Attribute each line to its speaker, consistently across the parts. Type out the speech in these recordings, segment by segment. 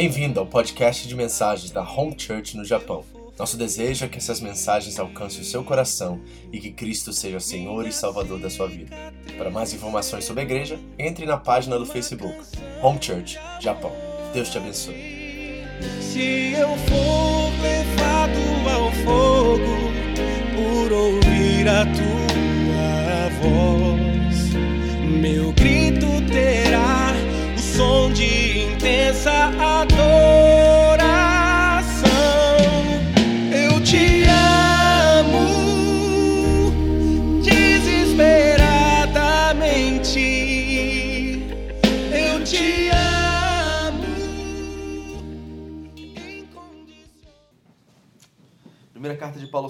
Speaker 1: Bem-vindo ao podcast de mensagens da Home Church no Japão. Nosso desejo é que essas mensagens alcancem o seu coração e que Cristo seja Senhor e Salvador da sua vida. Para mais informações sobre a igreja, entre na página do Facebook Home Church Japão. Deus te abençoe.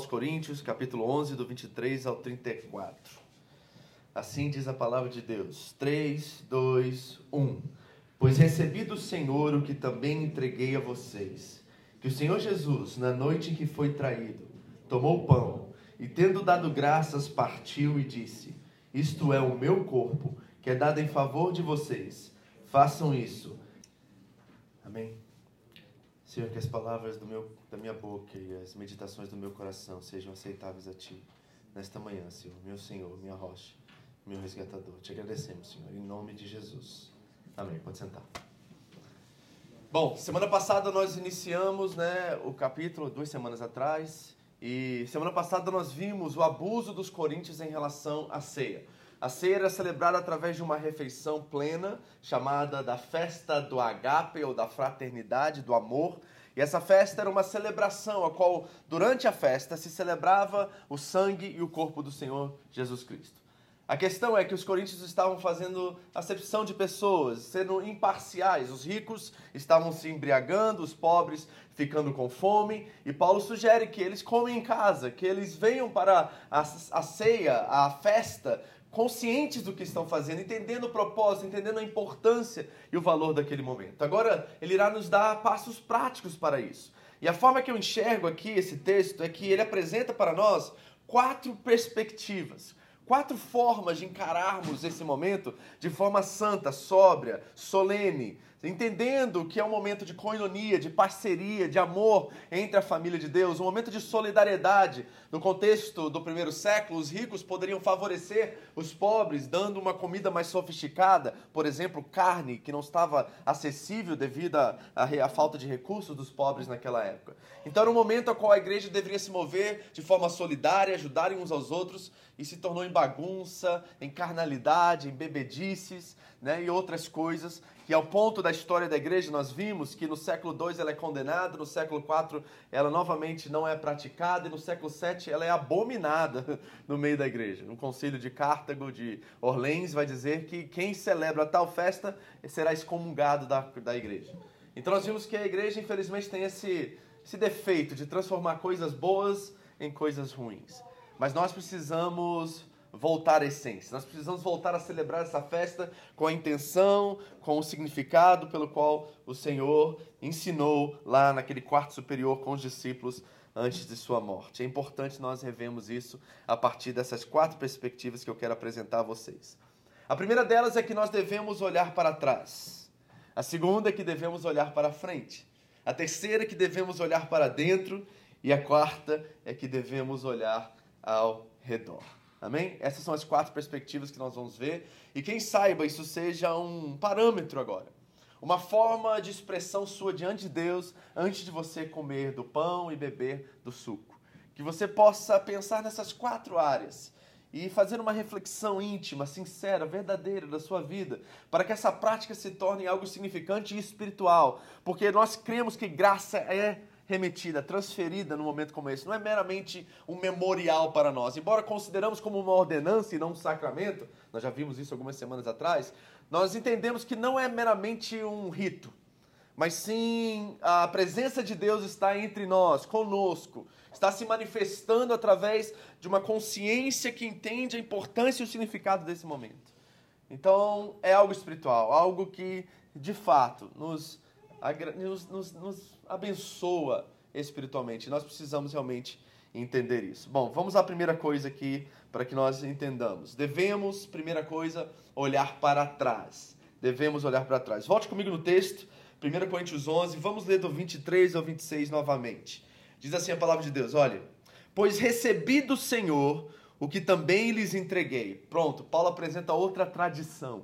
Speaker 1: Aos Coríntios, capítulo 11, do 23 ao 34. Assim diz a palavra de Deus. 3, 2, 1. Pois recebi do Senhor o que também entreguei a vocês. Que o Senhor Jesus, na noite em que foi traído, tomou o pão e, tendo dado graças, partiu e disse: Isto é o meu corpo, que é dado em favor de vocês. Façam isso. Amém. Senhor, que as palavras meu, da minha boca e as meditações do meu coração sejam aceitáveis a Ti nesta manhã, Senhor, meu Senhor, minha rocha, meu resgatador. Te agradecemos, Senhor, em nome de Jesus. Amém. Pode sentar. Bom, semana passada nós iniciamos né, o capítulo, duas semanas atrás, e semana passada nós vimos o abuso dos coríntios em relação à ceia. A ceia era celebrada através de uma refeição plena, chamada da festa do agape ou da fraternidade, do amor. E essa festa era uma celebração, a qual, durante a festa, se celebrava o sangue e o corpo do Senhor Jesus Cristo. A questão é que os coríntios estavam fazendo acepção de pessoas, sendo imparciais. Os ricos estavam se embriagando, os pobres ficando com fome. E Paulo sugere que eles comem em casa, que eles venham para a, a ceia, a festa, conscientes do que estão fazendo, entendendo o propósito, entendendo a importância e o valor daquele momento. Agora, ele irá nos dar passos práticos para isso. E a forma que eu enxergo aqui esse texto é que ele apresenta para nós quatro perspectivas, quatro formas de encararmos esse momento de forma santa, sóbria, solene, entendendo que é um momento de coinonia, de parceria, de amor entre a família de Deus, um momento de solidariedade. No contexto do primeiro século, os ricos poderiam favorecer os pobres, dando uma comida mais sofisticada, por exemplo, carne que não estava acessível devido à, falta de recursos dos pobres naquela época. Então era um momento ao qual a igreja deveria se mover de forma solidária, ajudarem uns aos outros, e se tornou em bagunça, em carnalidade, em bebedices né, e outras coisas, que ao ponto da história da igreja nós vimos que no século II ela é condenada, no século IV ela novamente não é praticada, e no século VII ela é abominada no meio da igreja. No concílio de Cartago, de Orleans, vai dizer que quem celebra tal festa será excomungado da, da igreja. Então nós vimos que a igreja, infelizmente, tem esse, esse defeito de transformar coisas boas em coisas ruins. Mas nós precisamos voltar à essência. Nós precisamos voltar a celebrar essa festa com a intenção, com o significado pelo qual o Senhor ensinou lá naquele quarto superior com os discípulos antes de sua morte. É importante nós revemos isso a partir dessas quatro perspectivas que eu quero apresentar a vocês. A primeira delas é que nós devemos olhar para trás. A segunda é que devemos olhar para frente. A terceira é que devemos olhar para dentro. E a quarta é que devemos olhar ao redor. Amém? Essas são as quatro perspectivas que nós vamos ver. E quem saiba, isso seja um parâmetro agora. Uma forma de expressão sua diante de Deus antes de você comer do pão e beber do suco. Que você possa pensar nessas quatro áreas e fazer uma reflexão íntima, sincera, verdadeira da sua vida, para que essa prática se torne algo significante e espiritual, porque nós cremos que graça é remetida, transferida num momento como esse. Não é meramente um memorial para nós. Embora consideramos como uma ordenança e não um sacramento, nós já vimos isso algumas semanas atrás, nós entendemos que não é meramente um rito, mas sim a presença de Deus está entre nós, conosco, está se manifestando através de uma consciência que entende a importância e o significado desse momento. Então, é algo espiritual, algo que, de fato, nos, nos, nos, nos abençoa espiritualmente. Nós precisamos realmente entender isso. Bom, vamos à primeira coisa aqui para que nós entendamos. Devemos, primeira coisa, olhar para trás. Devemos olhar para trás. Volte comigo no texto, 1 Coríntios 11, vamos ler do 23 ao 26 novamente. Diz assim a palavra de Deus: olha, pois recebi do Senhor o que também lhes entreguei. Pronto, Paulo apresenta outra tradição.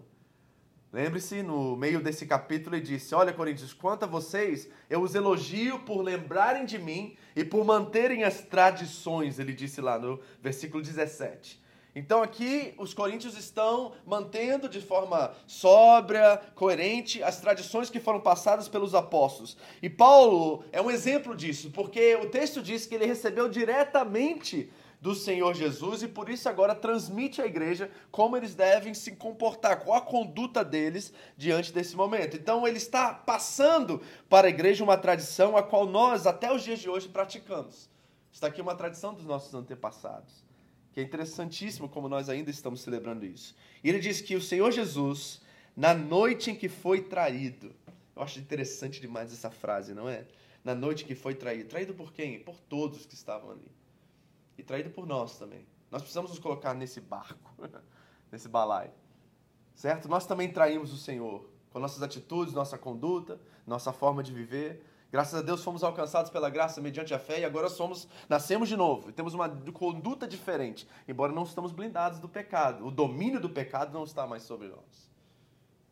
Speaker 1: Lembre-se, no meio desse capítulo, ele disse: Olha, Coríntios, quanto a vocês, eu os elogio por lembrarem de mim e por manterem as tradições, ele disse lá no versículo 17. Então aqui os coríntios estão mantendo de forma sóbria, coerente, as tradições que foram passadas pelos apóstolos. E Paulo é um exemplo disso, porque o texto diz que ele recebeu diretamente do Senhor Jesus e por isso agora transmite à igreja como eles devem se comportar, qual a conduta deles diante desse momento. Então ele está passando para a igreja uma tradição a qual nós até os dias de hoje praticamos. Está aqui uma tradição dos nossos antepassados, que é interessantíssimo como nós ainda estamos celebrando isso. E ele diz que o Senhor Jesus, na noite em que foi traído, eu acho interessante demais essa frase, não é? Na noite que foi traído. Traído por quem? Por todos que estavam ali e traído por nós também. Nós precisamos nos colocar nesse barco, nesse balaio. Certo? Nós também traímos o Senhor com nossas atitudes, nossa conduta, nossa forma de viver. Graças a Deus fomos alcançados pela graça mediante a fé e agora somos nascemos de novo e temos uma conduta diferente, embora não estamos blindados do pecado. O domínio do pecado não está mais sobre nós.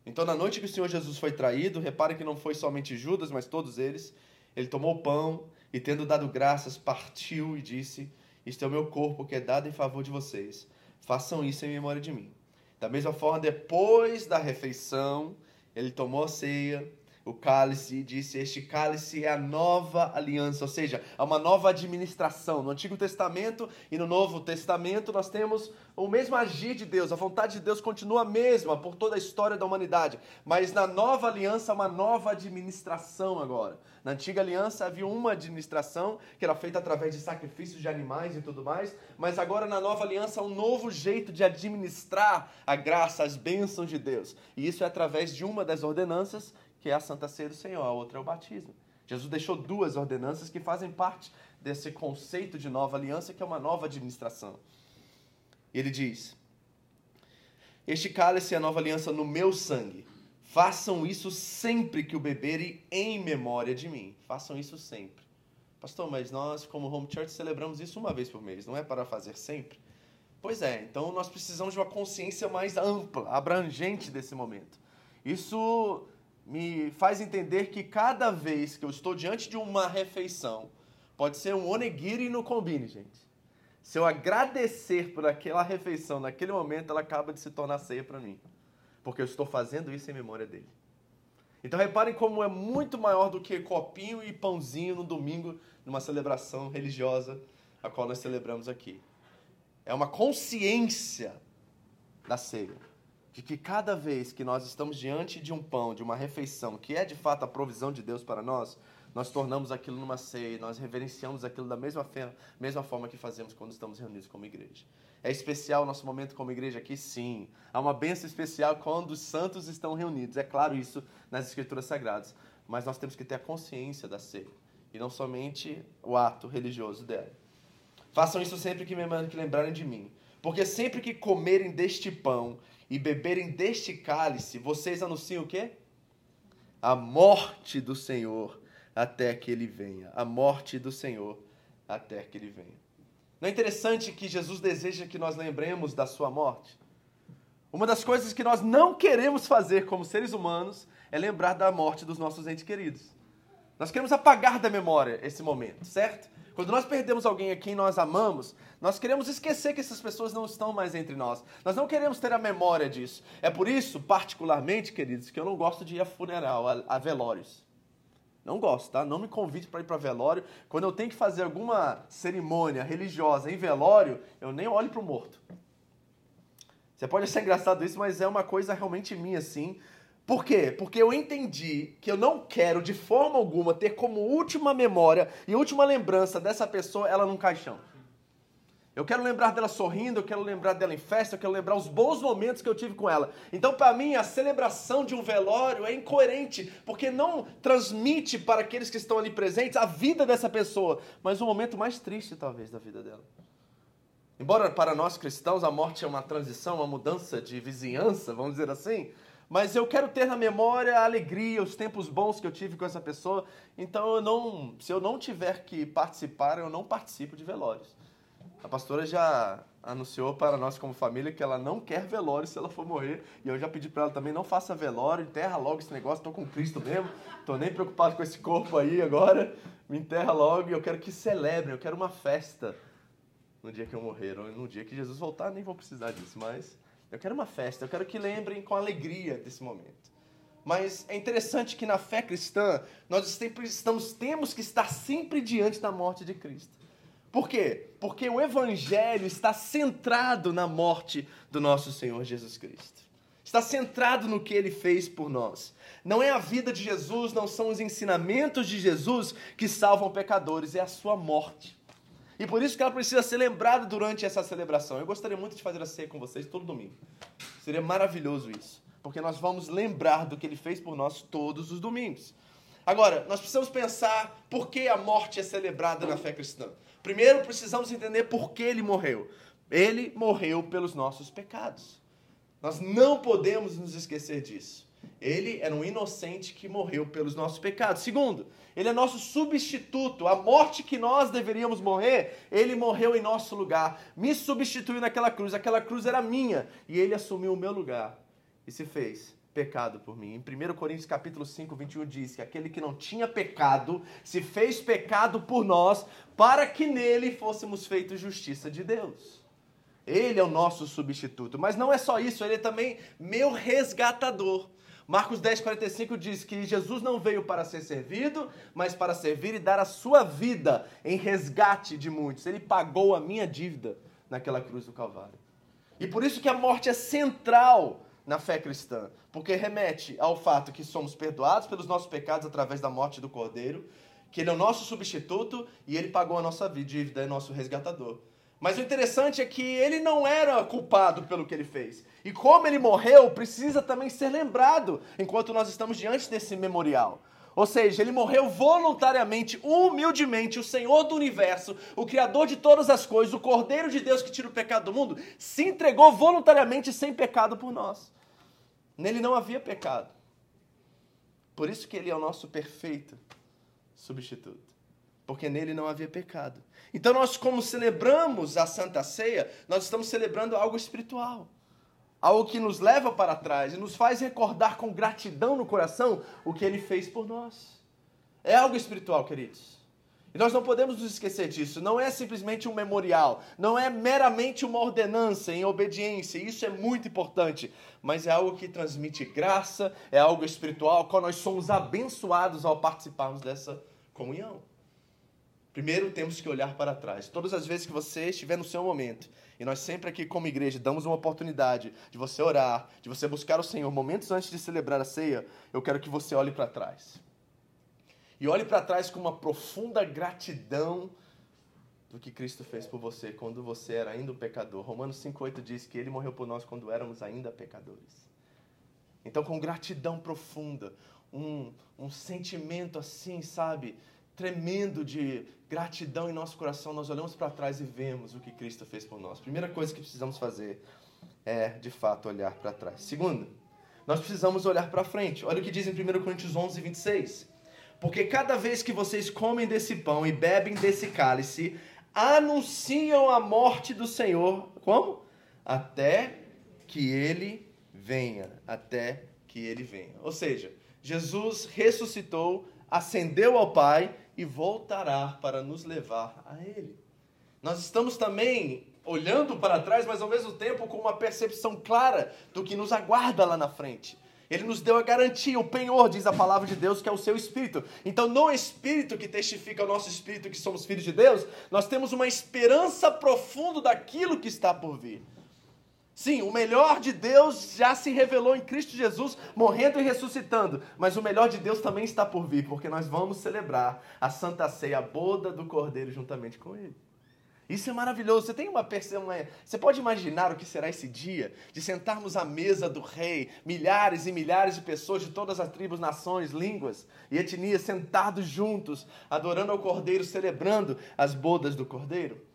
Speaker 1: Então, na noite que o Senhor Jesus foi traído, repare que não foi somente Judas, mas todos eles. Ele tomou o pão e, tendo dado graças, partiu e disse: este é o meu corpo que é dado em favor de vocês. Façam isso em memória de mim. Da mesma forma, depois da refeição, ele tomou a ceia o cálice e disse: Este cálice é a nova aliança, ou seja, é uma nova administração. No Antigo Testamento e no Novo Testamento nós temos o mesmo agir de Deus, a vontade de Deus continua a mesma por toda a história da humanidade, mas na nova aliança, uma nova administração agora. Na antiga aliança havia uma administração que era feita através de sacrifícios de animais e tudo mais, mas agora na nova aliança um novo jeito de administrar a graça, as bênçãos de Deus. E isso é através de uma das ordenanças que é a Santa Ceia do Senhor, a outra é o batismo. Jesus deixou duas ordenanças que fazem parte desse conceito de nova aliança, que é uma nova administração. Ele diz: Este cálice é a nova aliança no meu sangue. Façam isso sempre que o beberem em memória de mim. Façam isso sempre. Pastor, mas nós, como Home Church, celebramos isso uma vez por mês, não é para fazer sempre? Pois é, então nós precisamos de uma consciência mais ampla, abrangente desse momento. Isso me faz entender que cada vez que eu estou diante de uma refeição, pode ser um onigiri no combine, gente. Se eu agradecer por aquela refeição naquele momento, ela acaba de se tornar ceia para mim. Porque eu estou fazendo isso em memória dele. Então reparem como é muito maior do que copinho e pãozinho no domingo, numa celebração religiosa, a qual nós celebramos aqui. É uma consciência da ceia de que cada vez que nós estamos diante de um pão, de uma refeição, que é de fato a provisão de Deus para nós, nós tornamos aquilo numa ceia, nós reverenciamos aquilo da mesma, mesma forma que fazemos quando estamos reunidos como igreja. É especial o nosso momento como igreja aqui? Sim. Há uma bênção especial quando os santos estão reunidos. É claro isso nas Escrituras Sagradas. Mas nós temos que ter a consciência da ceia e não somente o ato religioso dela. Façam isso sempre que me lembrarem de mim. Porque sempre que comerem deste pão e beberem deste cálice, vocês anunciam o quê? A morte do Senhor até que ele venha. A morte do Senhor até que ele venha. Não é interessante que Jesus deseja que nós lembremos da sua morte? Uma das coisas que nós não queremos fazer como seres humanos é lembrar da morte dos nossos entes queridos. Nós queremos apagar da memória esse momento, certo? Quando nós perdemos alguém a quem nós amamos, nós queremos esquecer que essas pessoas não estão mais entre nós. Nós não queremos ter a memória disso. É por isso, particularmente, queridos, que eu não gosto de ir a funeral, a, a velórios. Não gosto, tá? Não me convide para ir para velório. Quando eu tenho que fazer alguma cerimônia religiosa em velório, eu nem olho para o morto. Você pode achar engraçado isso, mas é uma coisa realmente minha, assim. Por quê? Porque eu entendi que eu não quero, de forma alguma, ter como última memória e última lembrança dessa pessoa ela num caixão. Eu quero lembrar dela sorrindo, eu quero lembrar dela em festa, eu quero lembrar os bons momentos que eu tive com ela. Então, para mim, a celebração de um velório é incoerente, porque não transmite para aqueles que estão ali presentes a vida dessa pessoa, mas o momento mais triste, talvez, da vida dela. Embora para nós cristãos a morte é uma transição, uma mudança de vizinhança, vamos dizer assim, mas eu quero ter na memória a alegria, os tempos bons que eu tive com essa pessoa. Então, eu não, se eu não tiver que participar, eu não participo de velórios. A pastora já anunciou para nós como família que ela não quer velório se ela for morrer. E eu já pedi para ela também, não faça velório, enterra logo esse negócio, estou com Cristo mesmo, estou nem preocupado com esse corpo aí agora, me enterra logo e eu quero que celebrem, eu quero uma festa no dia que eu morrer, ou no dia que Jesus voltar, nem vou precisar disso, mas eu quero uma festa, eu quero que lembrem com alegria desse momento. Mas é interessante que na fé cristã, nós sempre estamos, temos que estar sempre diante da morte de Cristo. Por quê? Porque o Evangelho está centrado na morte do nosso Senhor Jesus Cristo. Está centrado no que ele fez por nós. Não é a vida de Jesus, não são os ensinamentos de Jesus que salvam pecadores, é a sua morte. E por isso que ela precisa ser lembrada durante essa celebração. Eu gostaria muito de fazer a ceia com vocês todo domingo. Seria maravilhoso isso. Porque nós vamos lembrar do que ele fez por nós todos os domingos. Agora, nós precisamos pensar por que a morte é celebrada na fé cristã. Primeiro, precisamos entender por que ele morreu. Ele morreu pelos nossos pecados. Nós não podemos nos esquecer disso. Ele era um inocente que morreu pelos nossos pecados. Segundo, ele é nosso substituto. A morte que nós deveríamos morrer, ele morreu em nosso lugar. Me substituiu naquela cruz. Aquela cruz era minha e ele assumiu o meu lugar e se fez pecado por mim. Em 1 Coríntios capítulo 5, 21 diz que aquele que não tinha pecado se fez pecado por nós para que nele fôssemos feitos justiça de Deus. Ele é o nosso substituto. Mas não é só isso, ele é também meu resgatador. Marcos 10, 45 diz que Jesus não veio para ser servido, mas para servir e dar a sua vida em resgate de muitos. Ele pagou a minha dívida naquela cruz do Calvário. E por isso que a morte é central na fé cristã, porque remete ao fato que somos perdoados pelos nossos pecados através da morte do Cordeiro, que ele é o nosso substituto e ele pagou a nossa dívida, é nosso resgatador. Mas o interessante é que ele não era culpado pelo que ele fez. E como ele morreu, precisa também ser lembrado enquanto nós estamos diante desse memorial. Ou seja, ele morreu voluntariamente, humildemente, o Senhor do universo, o Criador de todas as coisas, o Cordeiro de Deus que tira o pecado do mundo, se entregou voluntariamente sem pecado por nós. Nele não havia pecado. Por isso que ele é o nosso perfeito substituto. Porque nele não havia pecado. Então nós, como celebramos a Santa Ceia, nós estamos celebrando algo espiritual algo que nos leva para trás e nos faz recordar com gratidão no coração o que ele fez por nós. É algo espiritual, queridos. E nós não podemos nos esquecer disso. Não é simplesmente um memorial, não é meramente uma ordenança em obediência. Isso é muito importante, mas é algo que transmite graça, é algo espiritual, qual nós somos abençoados ao participarmos dessa comunhão. Primeiro temos que olhar para trás. Todas as vezes que você estiver no seu momento e nós sempre aqui, como igreja, damos uma oportunidade de você orar, de você buscar o Senhor momentos antes de celebrar a ceia. Eu quero que você olhe para trás. E olhe para trás com uma profunda gratidão do que Cristo fez por você quando você era ainda um pecador. Romanos 5,8 diz que ele morreu por nós quando éramos ainda pecadores. Então, com gratidão profunda, um, um sentimento assim, sabe, tremendo de gratidão em nosso coração, nós olhamos para trás e vemos o que Cristo fez por nós. Primeira coisa que precisamos fazer é, de fato, olhar para trás. Segunda, nós precisamos olhar para frente. Olha o que diz em 1 Coríntios 11, 26. Porque cada vez que vocês comem desse pão e bebem desse cálice, anunciam a morte do Senhor, como? Até que ele venha, até que ele venha. Ou seja, Jesus ressuscitou, ascendeu ao Pai e voltará para nos levar a Ele. Nós estamos também olhando para trás, mas ao mesmo tempo com uma percepção clara do que nos aguarda lá na frente. Ele nos deu a garantia, o penhor, diz a palavra de Deus, que é o seu espírito. Então, no espírito que testifica o nosso espírito que somos filhos de Deus, nós temos uma esperança profunda daquilo que está por vir. Sim, o melhor de Deus já se revelou em Cristo Jesus, morrendo e ressuscitando. Mas o melhor de Deus também está por vir, porque nós vamos celebrar a Santa Ceia, a boda do Cordeiro, juntamente com Ele. Isso é maravilhoso. Você tem uma percepção. Você pode imaginar o que será esse dia de sentarmos à mesa do rei, milhares e milhares de pessoas de todas as tribos, nações, línguas e etnias sentados juntos, adorando ao Cordeiro, celebrando as bodas do Cordeiro?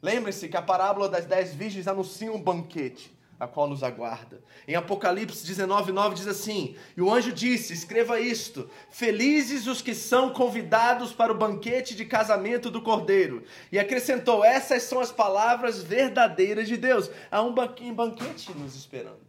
Speaker 1: Lembre-se que a parábola das dez virgens anuncia um banquete, a qual nos aguarda. Em Apocalipse 19, 9 diz assim: E o anjo disse: Escreva isto: Felizes os que são convidados para o banquete de casamento do cordeiro. E acrescentou: Essas são as palavras verdadeiras de Deus. Há um banquete nos esperando.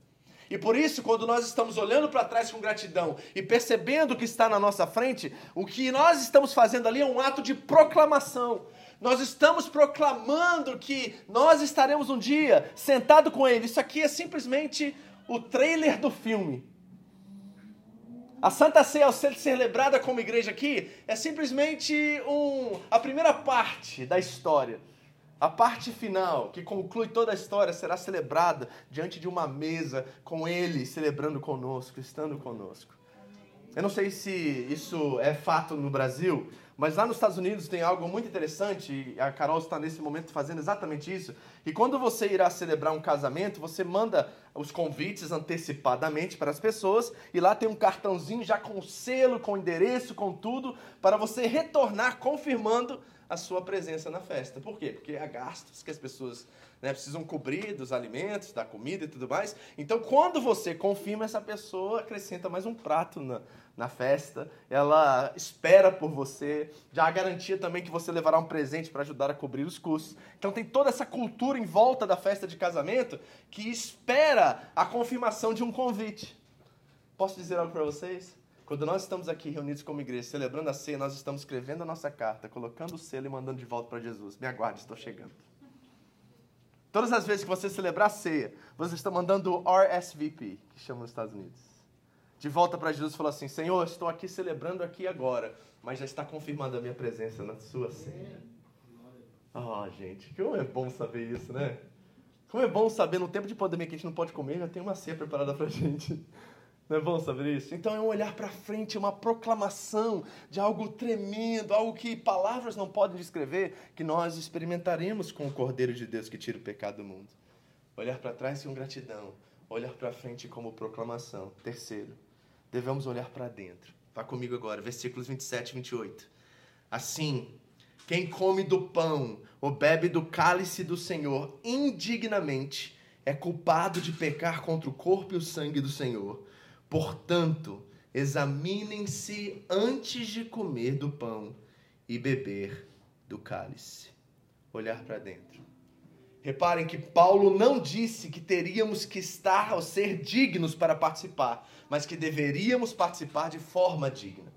Speaker 1: E por isso, quando nós estamos olhando para trás com gratidão e percebendo o que está na nossa frente, o que nós estamos fazendo ali é um ato de proclamação. Nós estamos proclamando que nós estaremos um dia sentado com Ele. Isso aqui é simplesmente o trailer do filme. A Santa Ceia, ao ser celebrada como igreja aqui, é simplesmente um, a primeira parte da história. A parte final, que conclui toda a história, será celebrada diante de uma mesa com Ele celebrando conosco, estando conosco. Eu não sei se isso é fato no Brasil, mas lá nos Estados Unidos tem algo muito interessante, e a Carol está nesse momento fazendo exatamente isso. E quando você irá celebrar um casamento, você manda os convites antecipadamente para as pessoas, e lá tem um cartãozinho já com selo, com endereço, com tudo, para você retornar confirmando a sua presença na festa. Por quê? Porque há gastos que as pessoas né, precisam cobrir dos alimentos, da comida e tudo mais. Então, quando você confirma, essa pessoa acrescenta mais um prato na, na festa, ela espera por você, já há garantia também que você levará um presente para ajudar a cobrir os custos. Então tem toda essa cultura em volta da festa de casamento que espera a confirmação de um convite. Posso dizer algo para vocês? Quando nós estamos aqui reunidos como igreja, celebrando a ceia, nós estamos escrevendo a nossa carta, colocando o selo e mandando de volta para Jesus. Me aguarde, estou chegando. Todas as vezes que você celebrar a ceia, você está mandando o RSVP, que chama nos Estados Unidos de volta para Jesus e falou assim: Senhor, estou aqui celebrando aqui agora, mas já está confirmada a minha presença na sua ceia. Ah, oh, gente, como é bom saber isso, né? Como é bom saber no tempo de pandemia que a gente não pode comer, já tem uma ceia preparada para a gente. Não é bom saber isso? Então é um olhar para frente, uma proclamação de algo tremendo, algo que palavras não podem descrever, que nós experimentaremos com o Cordeiro de Deus que tira o pecado do mundo. Olhar para trás com gratidão, olhar para frente como proclamação. Terceiro, devemos olhar para dentro. Vá comigo agora, versículos 27 e 28. Assim, quem come do pão ou bebe do cálice do Senhor indignamente é culpado de pecar contra o corpo e o sangue do Senhor. Portanto, examinem-se antes de comer do pão e beber do cálice. Olhar para dentro. Reparem que Paulo não disse que teríamos que estar ou ser dignos para participar, mas que deveríamos participar de forma digna.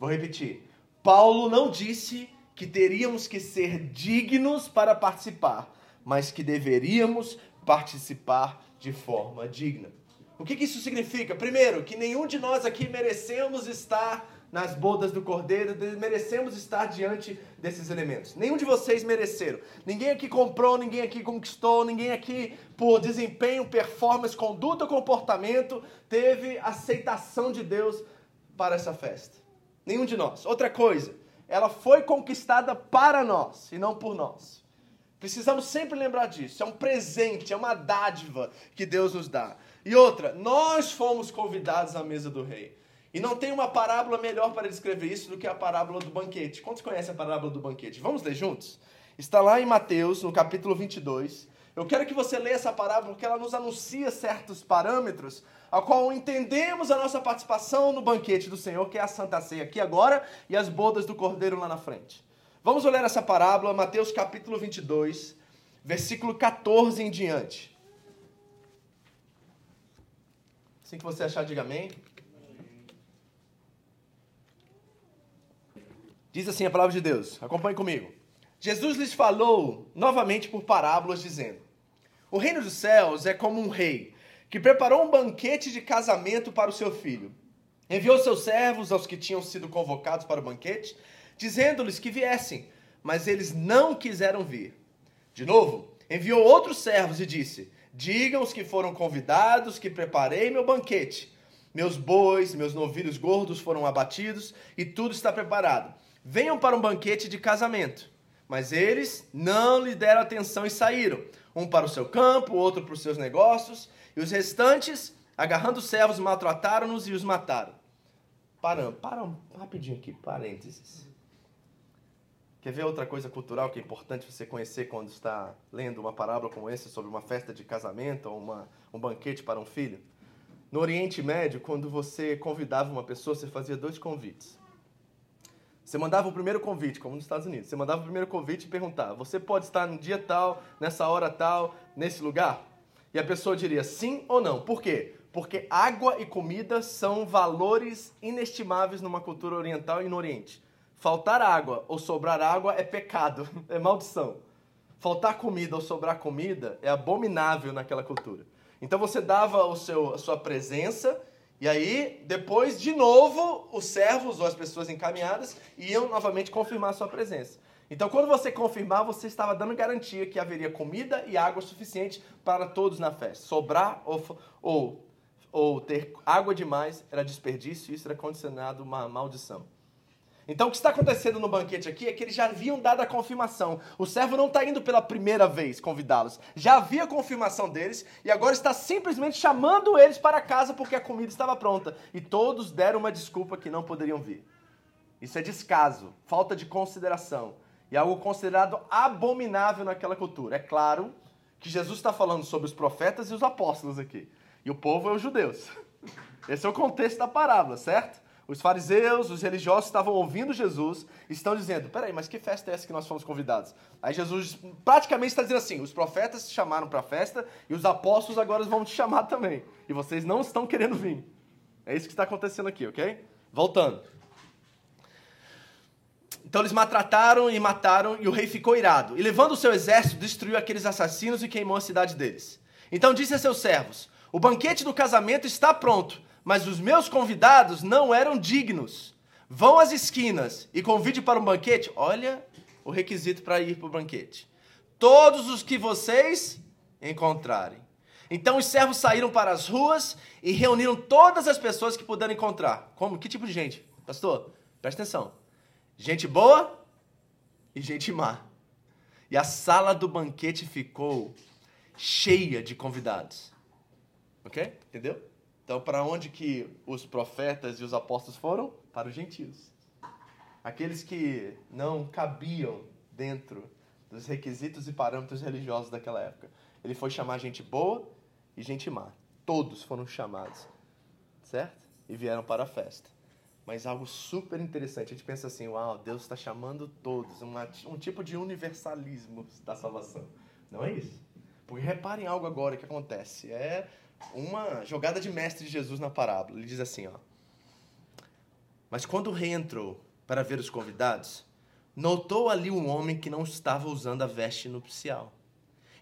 Speaker 1: Vou repetir. Paulo não disse que teríamos que ser dignos para participar, mas que deveríamos participar de forma digna. O que, que isso significa? Primeiro, que nenhum de nós aqui merecemos estar nas bodas do Cordeiro, merecemos estar diante desses elementos. Nenhum de vocês mereceram. Ninguém aqui comprou, ninguém aqui conquistou, ninguém aqui, por desempenho, performance, conduta, comportamento, teve aceitação de Deus para essa festa. Nenhum de nós. Outra coisa, ela foi conquistada para nós e não por nós. Precisamos sempre lembrar disso. É um presente, é uma dádiva que Deus nos dá. E outra, nós fomos convidados à mesa do rei. E não tem uma parábola melhor para descrever isso do que a parábola do banquete. Quantos conhecem a parábola do banquete? Vamos ler juntos? Está lá em Mateus, no capítulo 22. Eu quero que você leia essa parábola porque ela nos anuncia certos parâmetros ao qual entendemos a nossa participação no banquete do Senhor, que é a Santa Ceia aqui agora e as bodas do Cordeiro lá na frente. Vamos olhar essa parábola, Mateus capítulo 22, versículo 14 em diante. Assim que você achar, diga amém. Diz assim a palavra de Deus, acompanhe comigo. Jesus lhes falou novamente por parábolas, dizendo: O reino dos céus é como um rei que preparou um banquete de casamento para o seu filho. Enviou seus servos aos que tinham sido convocados para o banquete, dizendo-lhes que viessem, mas eles não quiseram vir. De novo, enviou outros servos e disse: Digam os que foram convidados que preparei meu banquete. Meus bois, meus novilhos gordos foram abatidos e tudo está preparado. Venham para um banquete de casamento. Mas eles não lhe deram atenção e saíram, um para o seu campo, outro para os seus negócios, e os restantes, agarrando os servos, maltrataram-nos e os mataram. Param, param rapidinho aqui, parênteses. Quer ver outra coisa cultural que é importante você conhecer quando está lendo uma parábola como essa sobre uma festa de casamento ou uma, um banquete para um filho? No Oriente Médio, quando você convidava uma pessoa, você fazia dois convites. Você mandava o primeiro convite, como nos Estados Unidos. Você mandava o primeiro convite e perguntava: Você pode estar no dia tal, nessa hora tal, nesse lugar? E a pessoa diria sim ou não. Por quê? Porque água e comida são valores inestimáveis numa cultura oriental e no Oriente. Faltar água ou sobrar água é pecado, é maldição. Faltar comida ou sobrar comida é abominável naquela cultura. Então você dava o seu, a sua presença e aí depois de novo os servos ou as pessoas encaminhadas iam novamente confirmar a sua presença. Então quando você confirmar, você estava dando garantia que haveria comida e água suficiente para todos na festa. Sobrar ou, ou, ou ter água demais era desperdício isso era condicionado uma maldição. Então o que está acontecendo no banquete aqui é que eles já haviam dado a confirmação. O servo não está indo pela primeira vez convidá-los. Já havia confirmação deles e agora está simplesmente chamando eles para casa porque a comida estava pronta. E todos deram uma desculpa que não poderiam vir. Isso é descaso, falta de consideração. E algo considerado abominável naquela cultura. É claro que Jesus está falando sobre os profetas e os apóstolos aqui. E o povo é os judeus. Esse é o contexto da parábola, certo? Os fariseus, os religiosos estavam ouvindo Jesus e estão dizendo: peraí, mas que festa é essa que nós fomos convidados? Aí Jesus praticamente está dizendo assim: os profetas te chamaram para a festa e os apóstolos agora vão te chamar também. E vocês não estão querendo vir. É isso que está acontecendo aqui, ok? Voltando. Então eles maltrataram e mataram, e o rei ficou irado. E levando o seu exército, destruiu aqueles assassinos e queimou a cidade deles. Então disse a seus servos: O banquete do casamento está pronto mas os meus convidados não eram dignos. Vão às esquinas e convide para um banquete. Olha o requisito para ir para o banquete. Todos os que vocês encontrarem. Então os servos saíram para as ruas e reuniram todas as pessoas que puderam encontrar. Como? Que tipo de gente? Pastor, presta atenção. Gente boa e gente má. E a sala do banquete ficou cheia de convidados. Ok? Entendeu? Então, para onde que os profetas e os apóstolos foram? Para os gentios. Aqueles que não cabiam dentro dos requisitos e parâmetros religiosos daquela época. Ele foi chamar gente boa e gente má. Todos foram chamados, certo? E vieram para a festa. Mas algo super interessante, a gente pensa assim, uau, Deus está chamando todos, uma, um tipo de universalismo da salvação. Não é isso? Porque reparem algo agora que acontece. É uma jogada de mestre de Jesus na parábola. Ele diz assim, ó. Mas quando o rei entrou para ver os convidados, notou ali um homem que não estava usando a veste nupcial.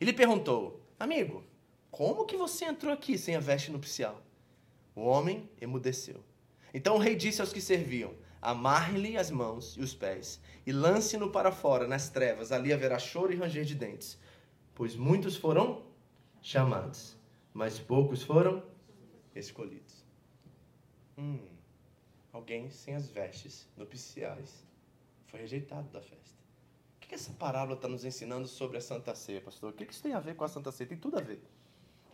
Speaker 1: Ele perguntou: "Amigo, como que você entrou aqui sem a veste nupcial?" O homem emudeceu. Então o rei disse aos que serviam: Amarre-lhe as mãos e os pés e lance-no para fora nas trevas. Ali haverá choro e ranger de dentes, pois muitos foram chamados, mas poucos foram escolhidos. Hum, alguém sem as vestes nupciais foi rejeitado da festa. O que essa parábola está nos ensinando sobre a Santa Ceia, pastor? O que isso tem a ver com a Santa Ceia? Tem tudo a ver.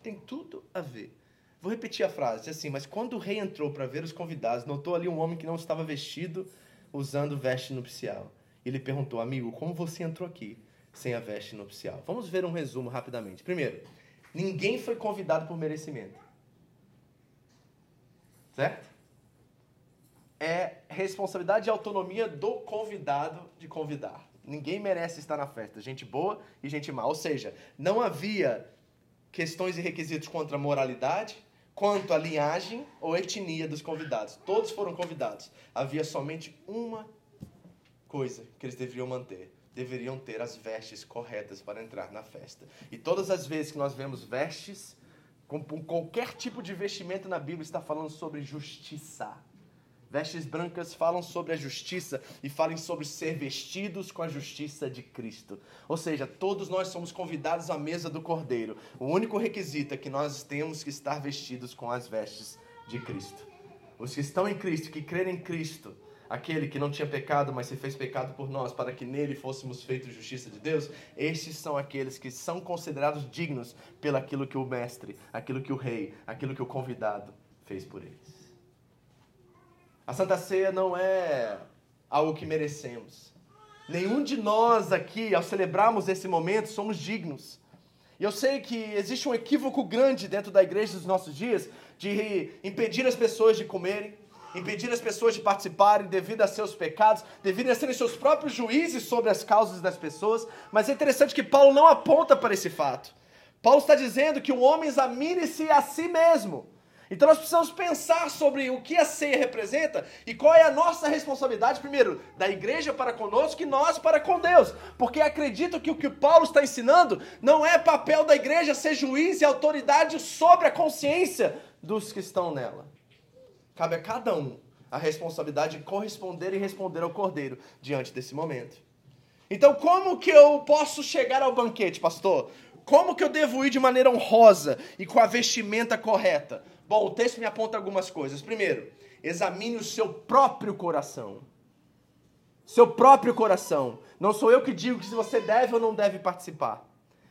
Speaker 1: Tem tudo a ver. Vou repetir a frase, assim, mas quando o rei entrou para ver os convidados, notou ali um homem que não estava vestido usando veste nupcial. Ele perguntou, amigo, como você entrou aqui sem a veste nupcial? Vamos ver um resumo rapidamente. Primeiro, Ninguém foi convidado por merecimento. Certo? É responsabilidade e autonomia do convidado de convidar. Ninguém merece estar na festa. Gente boa e gente má. Ou seja, não havia questões e requisitos contra a moralidade, quanto a linhagem ou etnia dos convidados. Todos foram convidados. Havia somente uma coisa que eles deveriam manter: deveriam ter as vestes corretas para entrar na festa. E todas as vezes que nós vemos vestes Com, qualquer tipo de vestimento na Bíblia está falando sobre justiça. Vestes brancas falam sobre a justiça e falam sobre ser vestidos com a justiça de Cristo. Ou seja, todos nós somos convidados à mesa do Cordeiro. O único requisito é que nós temos que estar vestidos com as vestes de Cristo. Os que estão em Cristo, que creem em Cristo, aquele que não tinha pecado, mas se fez pecado por nós, para que nele fôssemos feitos justiça de Deus, estes são aqueles que são considerados dignos pelaquilo que o mestre, aquilo que o rei, aquilo que o convidado fez por eles. A Santa Ceia não é algo que merecemos. Nenhum de nós aqui, ao celebrarmos esse momento, somos dignos. E eu sei que existe um equívoco grande dentro da igreja dos nossos dias de impedir as pessoas de comerem, impedir as pessoas de participarem devido a seus pecados, devido a serem seus próprios juízes sobre as causas das pessoas. Mas é interessante que Paulo não aponta para esse fato. Paulo está dizendo que o homem examine-se a si mesmo. Então nós precisamos pensar sobre o que a ceia representa e qual é a nossa responsabilidade, primeiro, da igreja para conosco e nós para com Deus. Porque acredito que o que Paulo está ensinando não é papel da igreja ser juiz e autoridade sobre a consciência dos que estão nela. Cabe a cada um a responsabilidade de corresponder e responder ao cordeiro diante desse momento. Então, como que eu posso chegar ao banquete, pastor? Como que eu devo ir de maneira honrosa e com a vestimenta correta? Bom, o texto me aponta algumas coisas. Primeiro, examine o seu próprio coração. Seu próprio coração. Não sou eu que digo que se você deve ou não deve participar.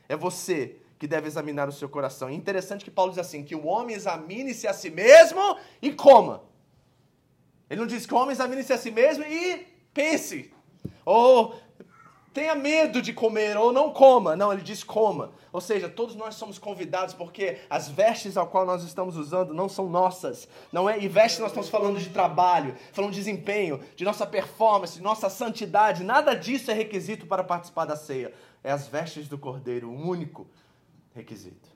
Speaker 1: É você que deve examinar o seu coração. É interessante que Paulo diz assim: que o homem examine-se a si mesmo e coma. Ele não diz que o homem examine-se a si mesmo e pense. Ou tenha medo de comer ou não coma. Não, ele diz coma. Ou seja, todos nós somos convidados porque as vestes ao qual nós estamos usando não são nossas. Não é, e vestes nós estamos falando de trabalho, falando de desempenho, de nossa performance, de nossa santidade. Nada disso é requisito para participar da ceia. É as vestes do Cordeiro, o único requisito.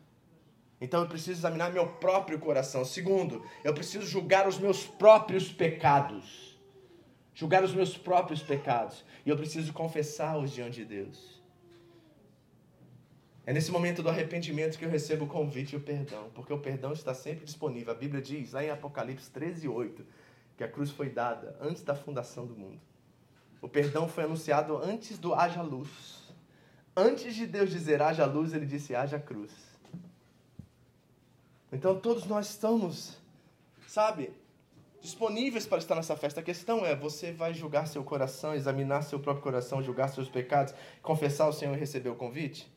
Speaker 1: Então eu preciso examinar meu próprio coração. Segundo, eu preciso julgar os meus próprios pecados julgar os meus próprios pecados. E eu preciso confessá-los diante de Deus. É nesse momento do arrependimento que eu recebo o convite e o perdão, porque o perdão está sempre disponível. A Bíblia diz, lá em Apocalipse 13, 8, que a cruz foi dada antes da fundação do mundo. O perdão foi anunciado antes do haja luz. Antes de Deus dizer haja luz, ele disse haja cruz. Então todos nós estamos, sabe, disponíveis para estar nessa festa. A questão é: você vai julgar seu coração, examinar seu próprio coração, julgar seus pecados, confessar ao Senhor e receber o convite?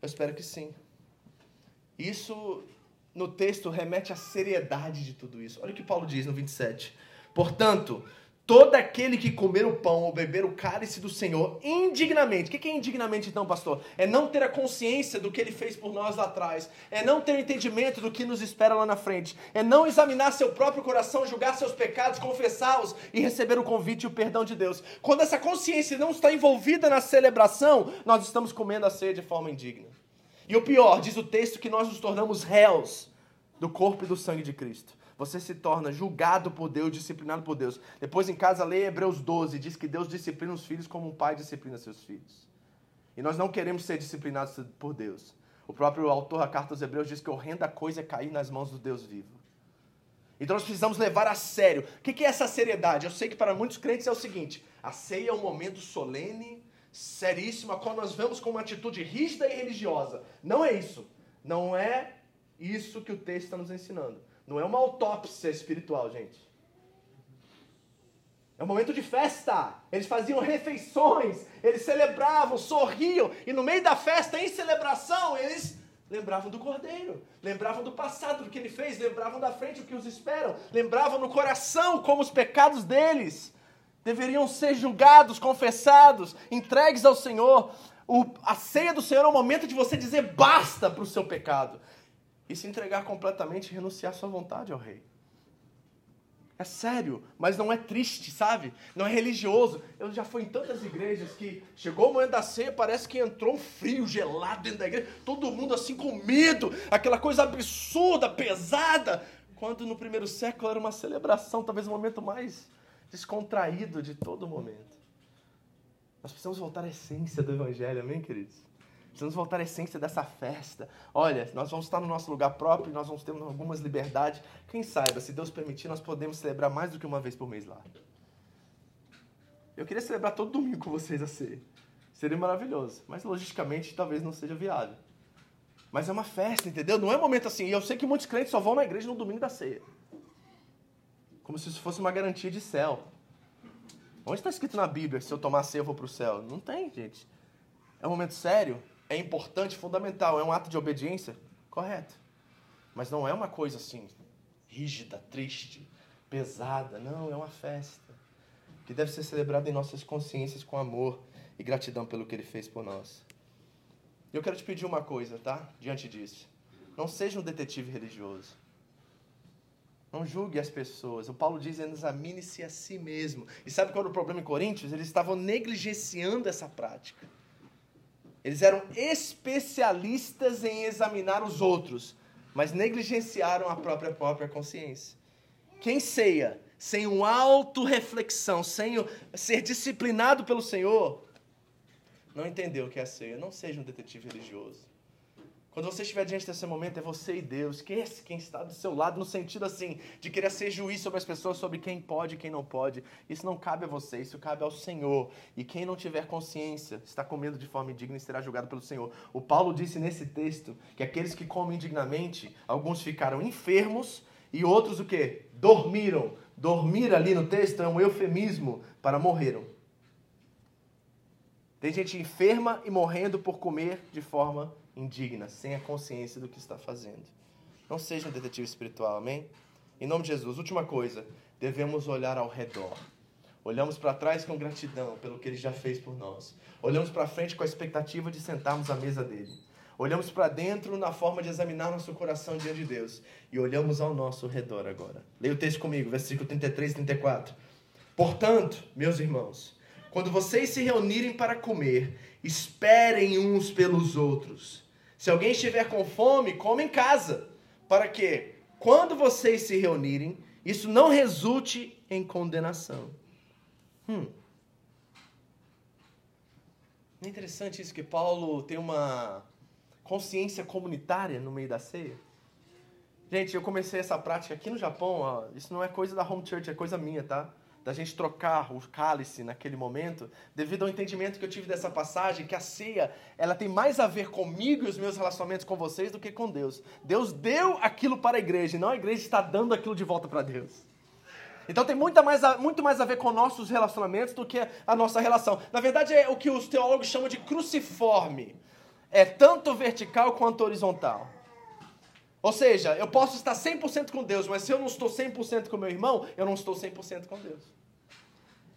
Speaker 1: Eu espero que sim. Isso no texto remete à seriedade de tudo isso. Olha o que Paulo diz no 27. Portanto, Todo aquele que comer o pão ou beber o cálice do Senhor indignamente. O que é indignamente então, pastor? É não ter a consciência do que ele fez por nós lá atrás. É não ter entendimento do que nos espera lá na frente. É não examinar seu próprio coração, julgar seus pecados, confessá-los e receber o convite e o perdão de Deus. Quando essa consciência não está envolvida na celebração, nós estamos comendo a ceia de forma indigna. E o pior, diz o texto, que nós nos tornamos réus do corpo e do sangue de Cristo você se torna julgado por Deus, disciplinado por Deus. Depois em casa, leia Hebreus 12, diz que Deus disciplina os filhos como um pai disciplina seus filhos. E nós não queremos ser disciplinados por Deus. O próprio autor da carta aos Hebreus diz que horrenda coisa é cair nas mãos do Deus vivo. Então nós precisamos levar a sério. O que é essa seriedade? Eu sei que para muitos crentes é o seguinte: a ceia é um momento solene, seríssimo, a qual nós vamos com uma atitude rígida e religiosa. Não é isso. Não é isso que o texto está nos ensinando. Não é uma autópsia espiritual, gente. É um momento de festa. Eles faziam refeições, eles celebravam, sorriam, e no meio da festa, em celebração, eles lembravam do Cordeiro, lembravam do passado, do que ele fez, lembravam da frente o que os esperam, lembravam no coração como os pecados deles deveriam ser julgados, confessados, entregues ao Senhor. O, a ceia do Senhor é o momento de você dizer basta para o seu pecado e se entregar completamente e renunciar sua vontade ao rei. É sério, mas não é triste, sabe? Não é religioso. Eu já fui em tantas igrejas que chegou o momento da ceia, parece que entrou um frio gelado dentro da igreja, todo mundo assim com medo, aquela coisa absurda, pesada. Quando no primeiro século era uma celebração, talvez o momento mais descontraído de todo momento. Nós precisamos voltar à essência do evangelho, amém, queridos? Precisamos voltar à essência dessa festa. Olha, nós vamos estar no nosso lugar próprio, nós vamos ter algumas liberdades. Quem saiba, se Deus permitir, nós podemos celebrar mais do que uma vez por mês lá. Eu queria celebrar todo domingo com vocês a ceia. Seria maravilhoso. Mas logisticamente talvez não seja viável. Mas é uma festa, entendeu? Não é um momento assim. E eu sei que muitos crentes só vão na igreja no domingo da ceia. Como se isso fosse uma garantia de céu. Onde está escrito na Bíblia se eu tomar ceia eu vou para o céu? Não tem, gente. É um momento sério, é importante, fundamental, é um ato de obediência? Correto. Mas não é uma coisa assim, rígida, triste, pesada. Não, é uma festa que deve ser celebrada em nossas consciências com amor e gratidão pelo que ele fez por nós. E eu quero te pedir uma coisa, tá? Diante disso. Não seja um detetive religioso. Não julgue as pessoas. O Paulo diz: examine-se a si mesmo. E sabe qual era o problema em Coríntios? Eles estavam negligenciando essa prática. Eles eram especialistas em examinar os outros, mas negligenciaram a própria própria consciência. Quem ceia sem uma auto-reflexão, sem ser disciplinado pelo Senhor, não entendeu o que é ceia. Não seja um detetive religioso. Quando você estiver diante desse momento, é você e Deus. Quem, é quem está do seu lado, no sentido assim, de querer ser juiz sobre as pessoas, sobre quem pode e quem não pode. Isso não cabe a você, isso cabe ao Senhor. E quem não tiver consciência, está comendo de forma indigna e será julgado pelo Senhor. O Paulo disse nesse texto que aqueles que comem indignamente, alguns ficaram enfermos e outros o quê? Dormiram. Dormir ali no texto é um eufemismo para morreram. Tem gente enferma e morrendo por comer de forma indigna, sem a consciência do que está fazendo. Não seja um detetive espiritual, amém? Em nome de Jesus, última coisa, devemos olhar ao redor. Olhamos para trás com gratidão pelo que ele já fez por nós. Olhamos para frente com a expectativa de sentarmos à mesa dele. Olhamos para dentro na forma de examinar nosso coração diante de Deus. E olhamos ao nosso redor agora. Leia o texto comigo, versículo 33 e 34. Portanto, meus irmãos, quando vocês se reunirem para comer, esperem uns pelos outros. Se alguém estiver com fome, come em casa, para que, quando vocês se reunirem, isso não resulte em condenação. Hum. É interessante isso que Paulo tem uma consciência comunitária no meio da ceia. Gente, eu comecei essa prática aqui no Japão, ó, isso não é coisa da home church, é coisa minha, tá? Da gente trocar o cálice naquele momento, devido ao entendimento que eu tive dessa passagem, que a ceia, ela tem mais a ver comigo e os meus relacionamentos com vocês do que com Deus. Deus deu aquilo para a igreja, e não a igreja está dando aquilo de volta para Deus. Então tem muito mais, a, muito mais a ver com nossos relacionamentos do que a nossa relação. Na verdade, é o que os teólogos chamam de cruciforme. É tanto vertical quanto horizontal. Ou seja, eu posso estar 100% com Deus, mas se eu não estou 100% com meu irmão, eu não estou 100% com Deus.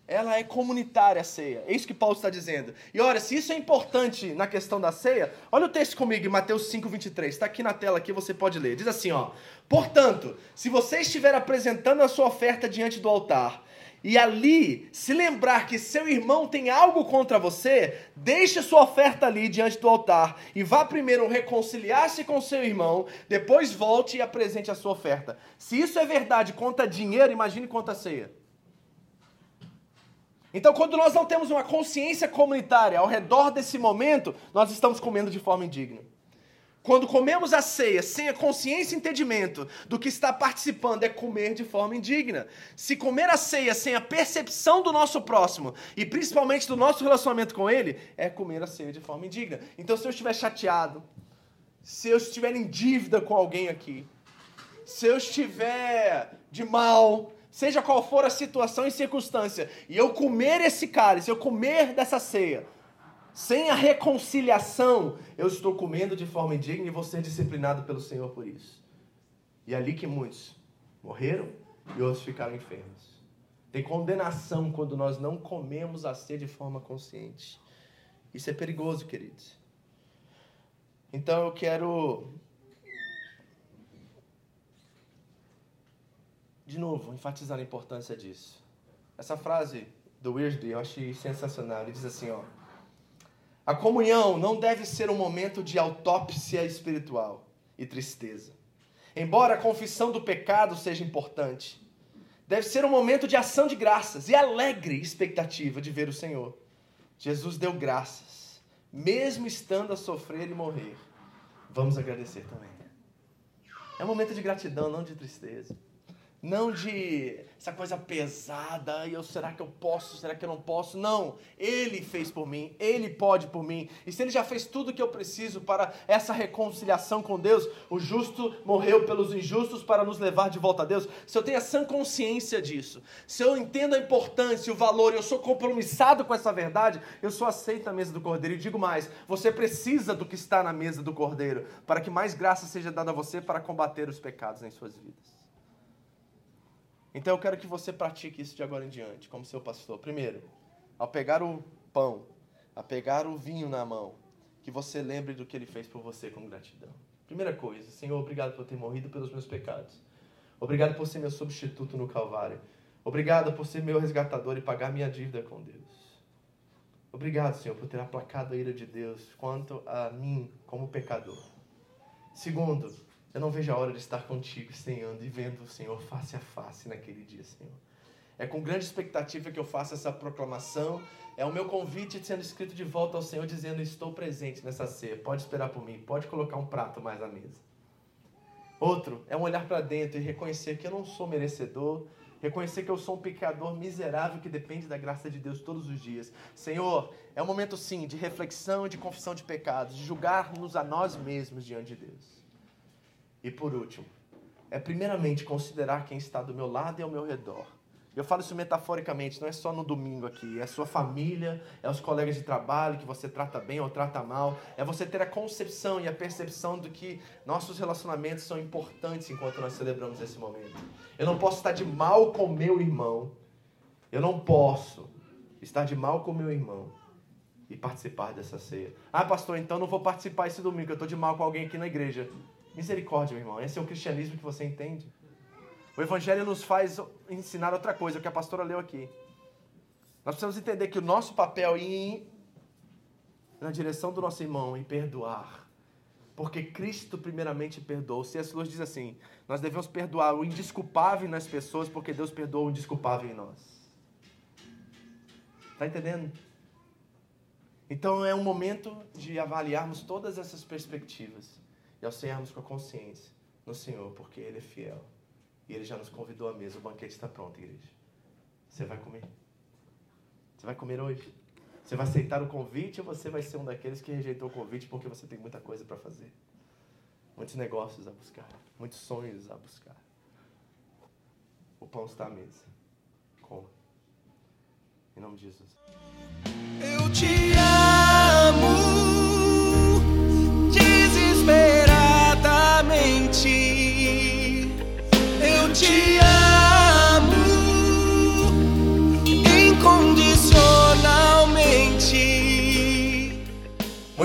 Speaker 1: Ela é comunitária a ceia. É isso que Paulo está dizendo. E olha, se isso é importante na questão da ceia, olha o texto comigo em Mateus 5:23. Está aqui na tela aqui, você pode ler. Diz assim, ó: "Portanto, se você estiver apresentando a sua oferta diante do altar, e ali se lembrar que seu irmão tem algo contra você, deixe sua oferta ali diante do altar e vá primeiro reconciliar-se com seu irmão, depois volte e apresente a sua oferta. Se isso é verdade, conta dinheiro, imagine quanta ceia. Então, quando nós não temos uma consciência comunitária ao redor desse momento, nós estamos comendo de forma indigna. Quando comemos a ceia sem a consciência e entendimento do que está participando, é comer de forma indigna. Se comer a ceia sem a percepção do nosso próximo e principalmente do nosso relacionamento com ele, é comer a ceia de forma indigna. Então, se eu estiver chateado, se eu estiver em dívida com alguém aqui, se eu estiver de mal, seja qual for a situação e circunstância, e eu comer esse cálice, eu comer dessa ceia, sem a reconciliação, eu estou comendo de forma indigna e vou ser disciplinado pelo Senhor por isso. E é ali que muitos morreram e outros ficaram enfermos. Tem condenação quando nós não comemos a ceia de forma consciente. Isso é perigoso, queridos. Então eu quero de novo enfatizar a importância disso. Essa frase do Weirdly eu achei sensacional. Ele diz assim, ó: a comunhão não deve ser um momento de autópsia espiritual e tristeza. Embora a confissão do pecado seja importante, deve ser um momento de ação de graças e alegre expectativa de ver o Senhor. Jesus deu graças, mesmo estando a sofrer e morrer, vamos agradecer também. É um momento de gratidão, não de tristeza. Não de essa coisa pesada, e eu será que eu posso, será que eu não posso? Não, ele fez por mim, ele pode por mim. E se ele já fez tudo o que eu preciso para essa reconciliação com Deus, o justo morreu pelos injustos para nos levar de volta a Deus. Se eu tenho a sã consciência disso, se eu entendo a importância, o valor, eu sou compromissado com essa verdade, eu sou aceito na mesa do Cordeiro. E digo mais, você precisa do que está na mesa do Cordeiro, para que mais graça seja dada a você para combater os pecados em suas vidas. Então eu quero que você pratique isso de agora em diante, como seu pastor. Primeiro, ao pegar o pão, a pegar o vinho na mão, que você lembre do que ele fez por você com gratidão. Primeira coisa, Senhor, obrigado por ter morrido pelos meus pecados. Obrigado por ser meu substituto no Calvário. Obrigado por ser meu resgatador e pagar minha dívida com Deus. Obrigado, Senhor, por ter aplacado a ira de Deus quanto a mim como pecador. Segundo, eu não vejo a hora de estar contigo, Senhor, e vendo o Senhor face a face naquele dia, Senhor. É com grande expectativa que eu faço essa proclamação. É o meu convite sendo escrito de volta ao Senhor, dizendo: Estou presente nessa ceia. Pode esperar por mim. Pode colocar um prato mais à mesa. Outro é um olhar para dentro e reconhecer que eu não sou merecedor. Reconhecer que eu sou um pecador miserável que depende da graça de Deus todos os dias. Senhor, é um momento sim de reflexão, de confissão de pecados, de julgarmos a nós mesmos diante de Deus. E por último, é primeiramente considerar quem está do meu lado e ao meu redor. Eu falo isso metaforicamente, não é só no domingo aqui, é sua família, é os colegas de trabalho que você trata bem ou trata mal, é você ter a concepção e a percepção de que nossos relacionamentos são importantes enquanto nós celebramos esse momento. Eu não posso estar de mal com meu irmão, eu não posso estar de mal com meu irmão e participar dessa ceia. Ah, pastor, então não vou participar esse domingo, eu estou de mal com alguém aqui na igreja. Misericórdia, meu irmão. Esse é o cristianismo que você entende. O Evangelho nos faz ensinar outra coisa, o que a pastora leu aqui. Nós precisamos entender que o nosso papel é ir na direção do nosso irmão e perdoar. Porque Cristo primeiramente perdoou. C.S. Lewis diz assim: nós devemos perdoar o indesculpável nas pessoas, porque Deus perdoa o indesculpável em nós. Está entendendo? Então é um momento de avaliarmos todas essas perspectivas e ao com a consciência no Senhor, porque Ele é fiel. E Ele já nos convidou à mesa. O banquete está pronto, igreja. Você vai comer? Você vai comer hoje? Você vai aceitar o convite ou você vai ser um daqueles que rejeitou o convite porque você tem muita coisa para fazer? Muitos negócios a buscar, muitos sonhos a buscar. O pão está à mesa. Coma. Em nome de Jesus.
Speaker 2: Eu te amo